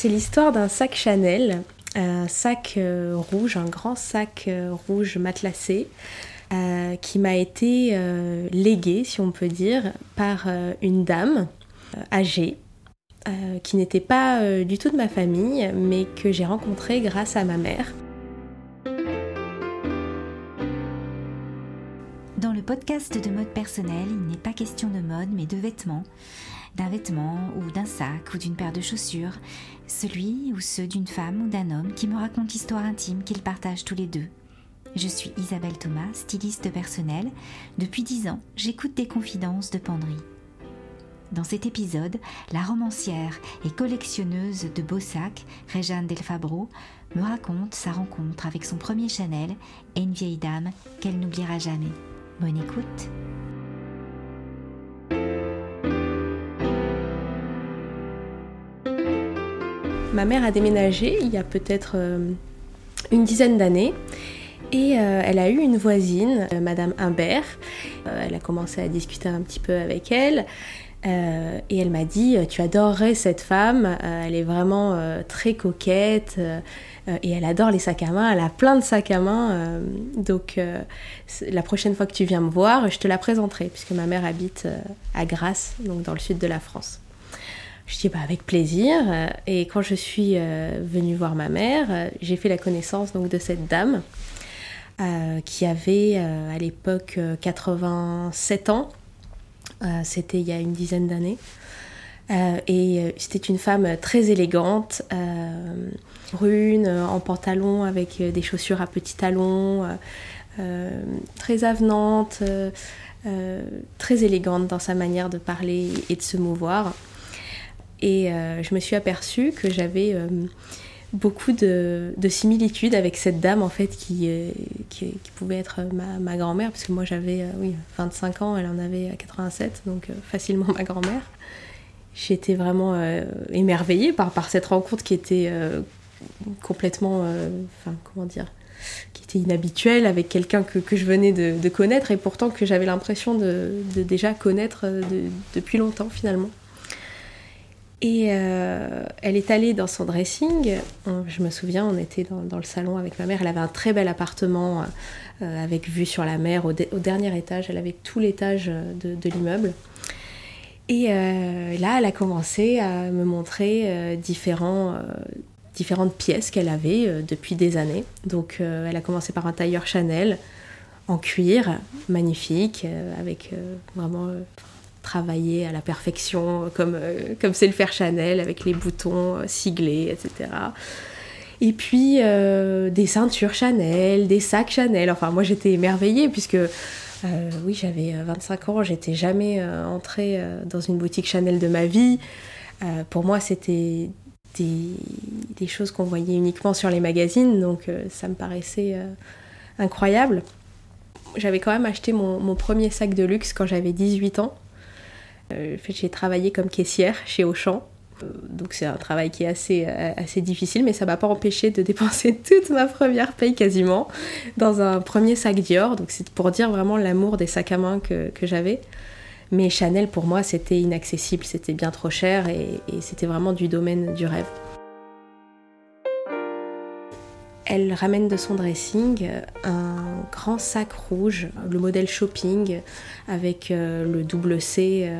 C'est l'histoire d'un sac Chanel, un sac euh, rouge, un grand sac euh, rouge matelassé, euh, qui m'a été légué, si on peut dire, par une dame âgée, qui n'était pas du tout de ma famille, mais que j'ai rencontrée grâce à ma mère. Podcast de mode personnel, il n'est pas question de mode, mais de vêtements d'un vêtement ou d'un sac ou d'une paire de chaussures, celui ou ceux d'une femme ou d'un homme qui me raconte l'histoire intime qu'ils partagent tous les deux. Je suis Isabelle Thomas, styliste personnelle. Depuis dix ans, j'écoute des confidences de penderie. Dans cet épisode, la romancière et collectionneuse de beaux sacs, Réjeanne Delfabro, me raconte sa rencontre avec son premier Chanel et une vieille dame qu'elle n'oubliera jamais. Bonne écoute! Ma mère a déménagé il y a peut-être euh, une dizaine d'années. Et euh, elle a eu une voisine, euh, Madame Humbert. elle a commencé à discuter un petit peu avec elle. et elle m'a dit, tu adorerais cette femme, elle est vraiment très coquette et elle adore les sacs à main, elle a plein de sacs à main. donc la prochaine fois que tu viens me voir, je te la présenterai, puisque ma mère habite à Grasse, donc dans le sud de la France. Je dis bah avec plaisir. Et quand je suis euh, venue voir ma mère, euh, j'ai fait la connaissance donc de cette dame euh, qui avait à l'époque 87 ans. c'était il y a une dizaine d'années. Et c'était une femme très élégante, brune, en pantalon avec des chaussures à petits talons, très avenante, très élégante dans sa manière de parler et de se mouvoir. Et euh, je me suis aperçue que j'avais euh, beaucoup de, similitudes avec cette dame en fait qui, euh, pouvait être ma, grand-mère, parce que moi j'avais oui, 25 ans, elle en avait 87, donc facilement ma grand-mère. J'étais vraiment émerveillée par, cette rencontre qui était complètement, enfin comment dire, qui était inhabituelle avec quelqu'un que, je venais de, connaître et pourtant que j'avais l'impression de, déjà connaître depuis longtemps finalement. Et euh, elle est allée dans son dressing. Je me souviens, on était dans, le salon avec ma mère. Elle avait un très bel appartement euh, avec vue sur la mer au, dernier étage. Elle avait tout l'étage de, l'immeuble. Et euh, là, elle a commencé à me montrer différents, différentes pièces qu'elle avait depuis des années. Donc, elle a commencé par un tailleur Chanel en cuir, magnifique, avec vraiment travailler à la perfection, comme euh, c'est le faire Chanel, avec les boutons euh, siglés, etc. Et puis euh, des ceintures Chanel, des sacs Chanel. Enfin, moi j'étais émerveillée puisque oui, j'avais 25 ans, j'étais jamais entrée dans une boutique Chanel de ma vie. pour moi, c'était des, choses qu'on voyait uniquement sur les magazines, donc ça me paraissait incroyable. J'avais quand même acheté mon, mon, premier sac de luxe quand j'avais 18 ans. Euh, j'ai travaillé comme caissière chez Auchan. Euh, donc c'est un travail qui est assez, euh, assez difficile, mais ça m'a pas empêché de dépenser toute ma première paye quasiment dans un premier sac Dior. Donc c'est pour dire vraiment l'amour des sacs à main que, que j'avais. Mais Chanel pour moi c'était inaccessible, c'était bien trop cher et, et c'était vraiment du domaine du rêve. Elle ramène de son dressing un grand sac rouge, le modèle shopping, avec euh, le double C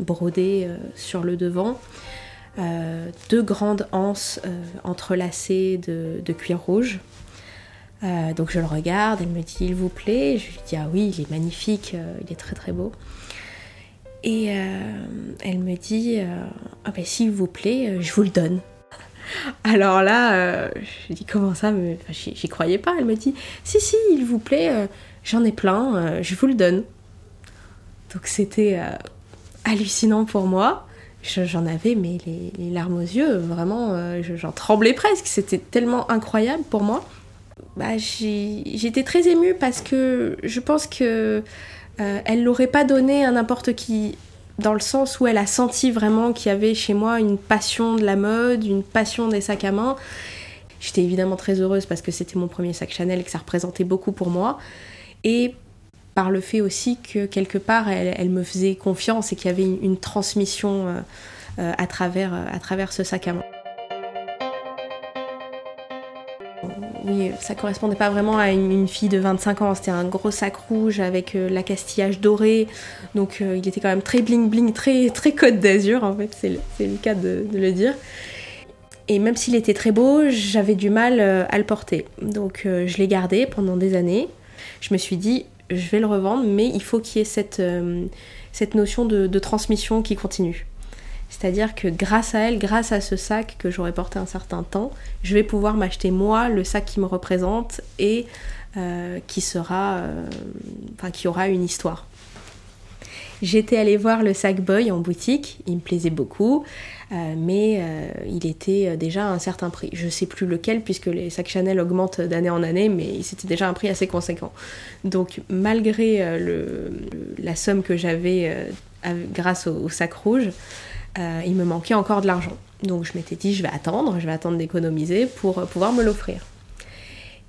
euh, brodé euh, sur le devant. deux grandes anses entrelacées de, cuir rouge. donc je le regarde, elle me dit il vous plaît, je lui dis ah oui il est magnifique, il est très très beau. Et elle me dit ah ben s'il vous plaît, je vous le donne. Alors là, euh, je dis comment ça J'y croyais pas. Elle me dit si, si, il vous plaît, euh, j'en ai plein, euh, je vous le donne. Donc c'était hallucinant pour moi. J'en avais mais les, larmes aux yeux, vraiment, j'en tremblais presque. C'était tellement incroyable pour moi. Bah, J'étais très émue parce que je pense que elle l'aurait pas donné à n'importe qui dans le sens où elle a senti vraiment qu'il y avait chez moi une passion de la mode, une passion des sacs à main. J'étais évidemment très heureuse parce que c'était mon premier sac Chanel et que ça représentait beaucoup pour moi. Et par le fait aussi que quelque part elle, me faisait confiance et qu'il y avait une, transmission euh, euh, à, travers, euh, à travers ce sac à main. Oui, ça correspondait pas vraiment à une, fille de 25 ans. C'était un gros sac rouge avec euh, l'accastillage doré. Donc il était quand même très bling bling, très, très côte d'azur en fait, c'est le, le, cas de, le dire. Et même s'il était très beau, j'avais du mal à le porter. Donc je l'ai gardé pendant des années. Je me suis dit, je vais le revendre, mais il faut qu'il y ait cette, cette notion de transmission qui continue. C'est-à-dire que grâce à elle, grâce à ce sac que j'aurais porté un certain temps, je vais pouvoir m'acheter moi le sac qui me représente et euh, qui sera, euh, qui aura une histoire. J'étais allée voir le sac Boy en boutique, il me plaisait beaucoup, euh, mais il était déjà à un certain prix. Je sais plus lequel puisque les sacs Chanel augmentent d'année en année, mais c'était déjà un prix assez conséquent. Donc malgré la somme que j'avais grâce au, sac rouge, euh, il me manquait encore de l'argent. Donc je m'étais dit, je vais attendre, je vais attendre d'économiser pour euh, pouvoir me l'offrir.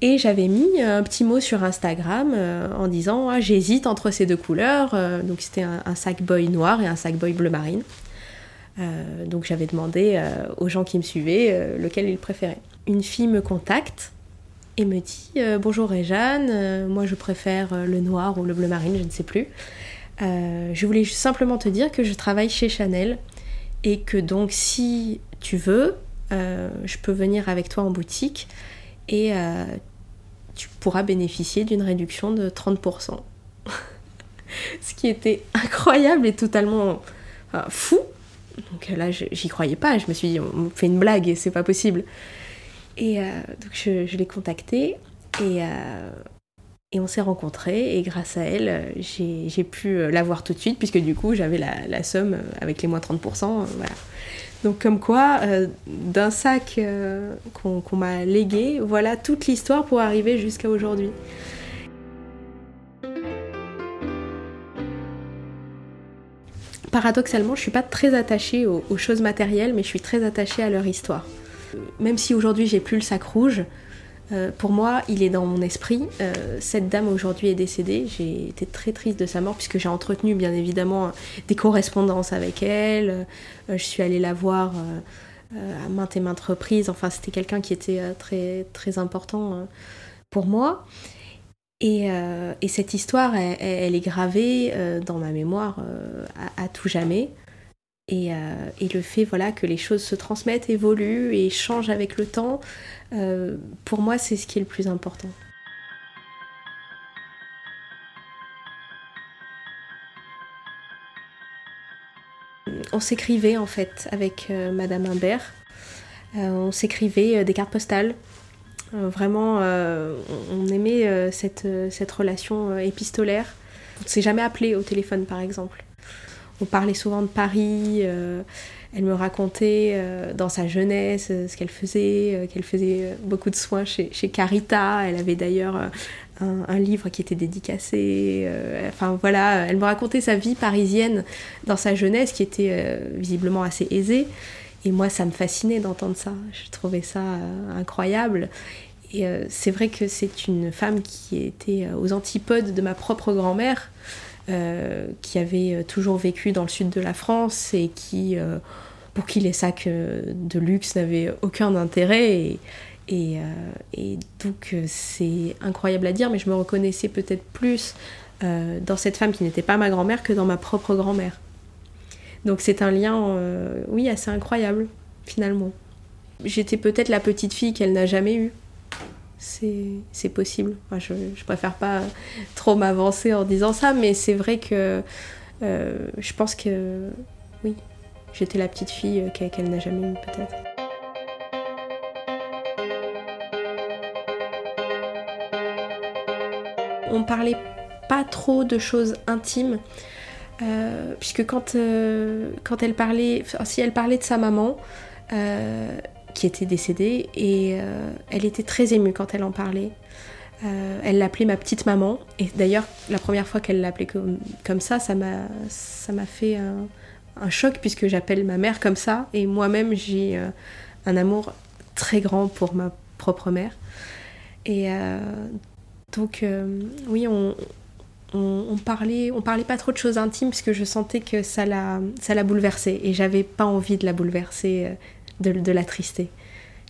Et j'avais mis un petit mot sur Instagram euh, en disant ah, j'hésite entre ces deux couleurs. donc c'était un, sac boy noir et un sac boy bleu marine. Donc j'avais demandé aux gens qui me suivaient lequel ils préféraient. Une fille me contacte et me dit bonjour Réjeanne, moi je préfère le noir ou le bleu marine, je ne sais plus. je voulais simplement te dire que je travaille chez Chanel et que donc si tu veux, euh, je peux venir avec toi en boutique et euh, tu pourras bénéficier d'une réduction de 30%. Ce qui était incroyable et totalement fou. Donc là, j'y croyais pas. Je me suis dit, on fait une blague et c'est pas possible. Et euh, donc je, l'ai contactée et et on s'est rencontrés et grâce à elle, j'ai pu euh, la voir tout de suite puisque du coup j'avais la, somme euh, avec les moins 30%. Euh, voilà. Donc comme quoi, d'un sac qu'on m'a légué, voilà toute l'histoire pour arriver jusqu'à aujourd'hui. Paradoxalement, je suis pas très attachée aux, choses matérielles, mais je suis très attachée à leur histoire. Même si aujourd'hui j'ai plus le sac rouge, euh, pour moi, il est dans mon esprit. Euh, cette dame aujourd'hui est décédée. J'ai été très triste de sa mort puisque j'ai entretenu bien évidemment des correspondances avec elle. Euh, je suis allée la voir à maintes et maintes reprises. Enfin, c'était quelqu'un qui était très, très important pour moi. Et, cette histoire, elle, est gravée dans ma mémoire à, tout jamais. Et, et, le fait voilà, que les choses se transmettent, évoluent et changent avec le temps, euh, pour moi, c'est ce qui est le plus important. On s'écrivait en fait avec euh, Madame Imbert. Euh, on s'écrivait des cartes postales. Vraiment, on aimait cette, cette relation épistolaire. On ne s'est jamais appelé au téléphone par exemple. On parlait souvent de Paris. Elle me racontait euh, dans sa jeunesse euh, ce qu'elle faisait, euh, qu'elle faisait beaucoup de soins chez, chez Carita. Elle avait d'ailleurs un, livre qui était dédicacé. enfin voilà, elle me racontait sa vie parisienne dans sa jeunesse qui était visiblement assez aisée. Et moi, ça me fascinait d'entendre ça. Je trouvais ça incroyable. Et c'est vrai que c'est une femme qui était aux antipodes de ma propre grand-mère. Euh, qui avait euh, toujours vécu dans le sud de la France et qui, euh, pour qui les sacs de luxe n'avaient aucun intérêt. Et, donc c'est incroyable à dire, mais je me reconnaissais peut-être plus dans cette femme qui n'était pas ma grand-mère que dans ma propre grand-mère. Donc c'est un lien, oui, assez incroyable, finalement. J'étais peut-être la petite fille qu'elle n'a jamais eue c'est possible. je, je préfère pas trop m'avancer en disant ça, mais c'est vrai que euh, je pense que oui, j'étais la petite fille qu'elle n'a jamais eue peut-être. On parlait pas trop de choses intimes. Euh, puisque quand, euh, quand elle parlait, si elle parlait de sa maman, qui était décédée et euh, elle était très émue quand elle en parlait. Euh, elle l'appelait ma petite maman et d'ailleurs la première fois qu'elle l'appelait comme, comme ça, ça m'a ça m'a fait un, choc puisque j'appelle ma mère comme ça et moi-même j'ai euh, un amour très grand pour ma propre mère. Et donc oui, on, on, parlait, on parlait pas trop de choses intimes puisque je sentais que ça la, ça la bouleversait et j'avais pas envie de la bouleverser de, la trister.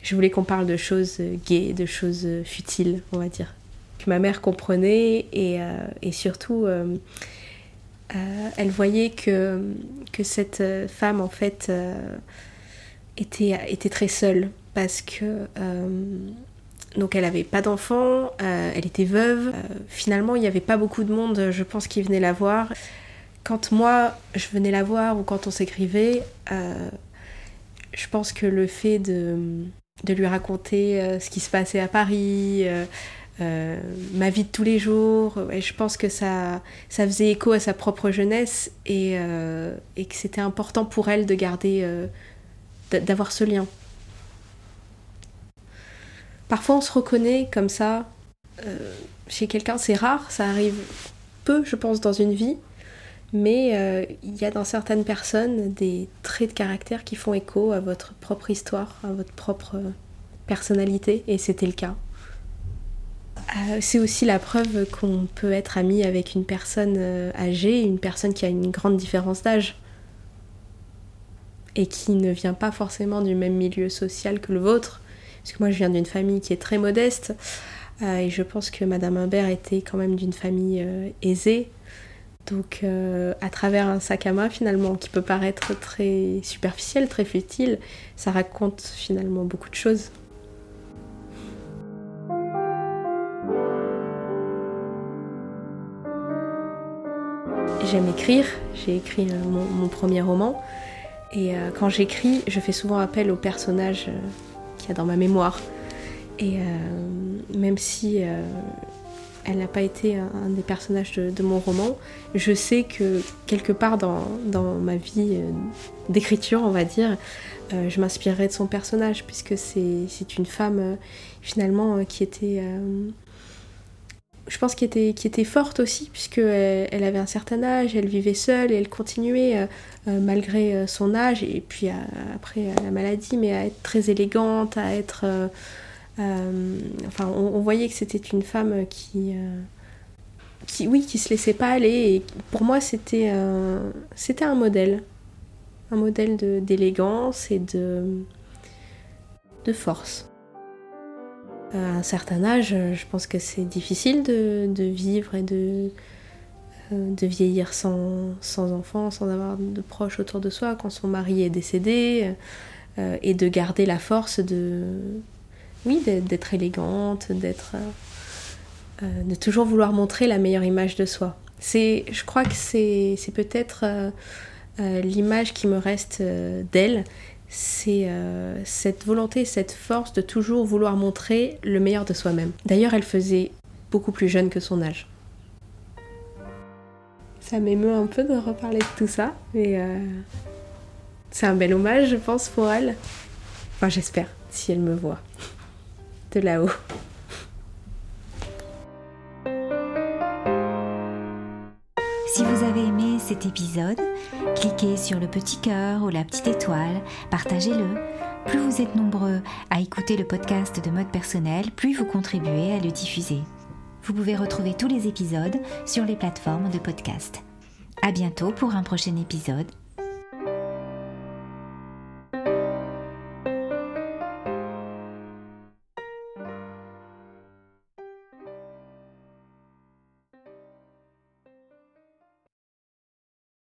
je voulais qu'on parle de choses gaies, de choses futiles, on va dire. Que ma mère comprenait et, et surtout, elle voyait que, que cette femme, en fait, était, était très seule parce que donc elle n'avait pas d'enfant, euh, elle était veuve. Euh, finalement, il n'y avait pas beaucoup de monde, je pense, qui venait la voir. Quand moi, je venais la voir ou quand on s'écrivait, euh, je pense que le fait de, lui raconter ce qui se passait à Paris, ma vie de tous les jours, je pense que ça, ça faisait écho à sa propre jeunesse et, et que c'était important pour elle de garder, d'avoir ce lien. Parfois on se reconnaît comme ça euh, chez quelqu'un, c'est rare, ça arrive peu je pense dans une vie, mais euh, il y a dans certaines personnes des traits de caractère qui font écho à votre propre histoire, à votre propre personnalité, et c'était le cas. Euh, c'est aussi la preuve qu'on peut être ami avec une personne âgée, une personne qui a une grande différence d'âge. Et qui ne vient pas forcément du même milieu social que le vôtre, parce que moi je viens d'une famille qui est très modeste, euh, et je pense que Madame Imbert était quand même d'une famille euh, aisée. Donc euh, à travers un sac à main finalement qui peut paraître très superficiel, très futile, ça raconte finalement beaucoup de choses. J'aime écrire, j'ai écrit mon, mon, roman et quand j'écris, je fais souvent appel aux personnages dans ma mémoire. Et euh, même si euh, elle n'a pas été un, des personnages de, mon roman, je sais que quelque part dans, ma vie euh, d'écriture, on va dire, je m'inspirerai de son personnage, puisque c'est une femme finalement qui était je pense qui était forte aussi, puisqu'elle elle avait un certain âge, elle vivait seule et elle continuait, euh, euh, malgré euh, son âge, et puis après la maladie, mais à être très élégante, à être... enfin, on, voyait que c'était une femme qui, qui, oui, qui se laissait pas aller, et pour moi, c'était un modèle. Un modèle d'élégance et de force à un certain âge, je pense que c'est difficile de, vivre et de, euh, de vieillir sans, sans enfants, sans avoir de proches autour de soi, quand son mari est décédé, euh, et de garder la force de, oui, d'être élégante, d'être, euh, de toujours vouloir montrer la meilleure image de soi. C'est, je crois que c'est peut-être l'image qui me reste d'elle, c'est euh, cette volonté, cette force de toujours vouloir montrer le meilleur de soi-même. D'ailleurs, elle faisait beaucoup plus jeune que son âge. Ça m'émeut un peu de reparler de tout ça, mais euh, c'est un bel hommage, je pense, pour elle. Enfin, j'espère, si elle me voit de là-haut. Épisode, cliquez sur le petit cœur ou la petite étoile, partagez-le. Plus vous êtes nombreux à écouter le podcast de mode personnel, plus vous contribuez à le diffuser. Vous pouvez retrouver tous les épisodes sur les plateformes de podcast. À bientôt pour un prochain épisode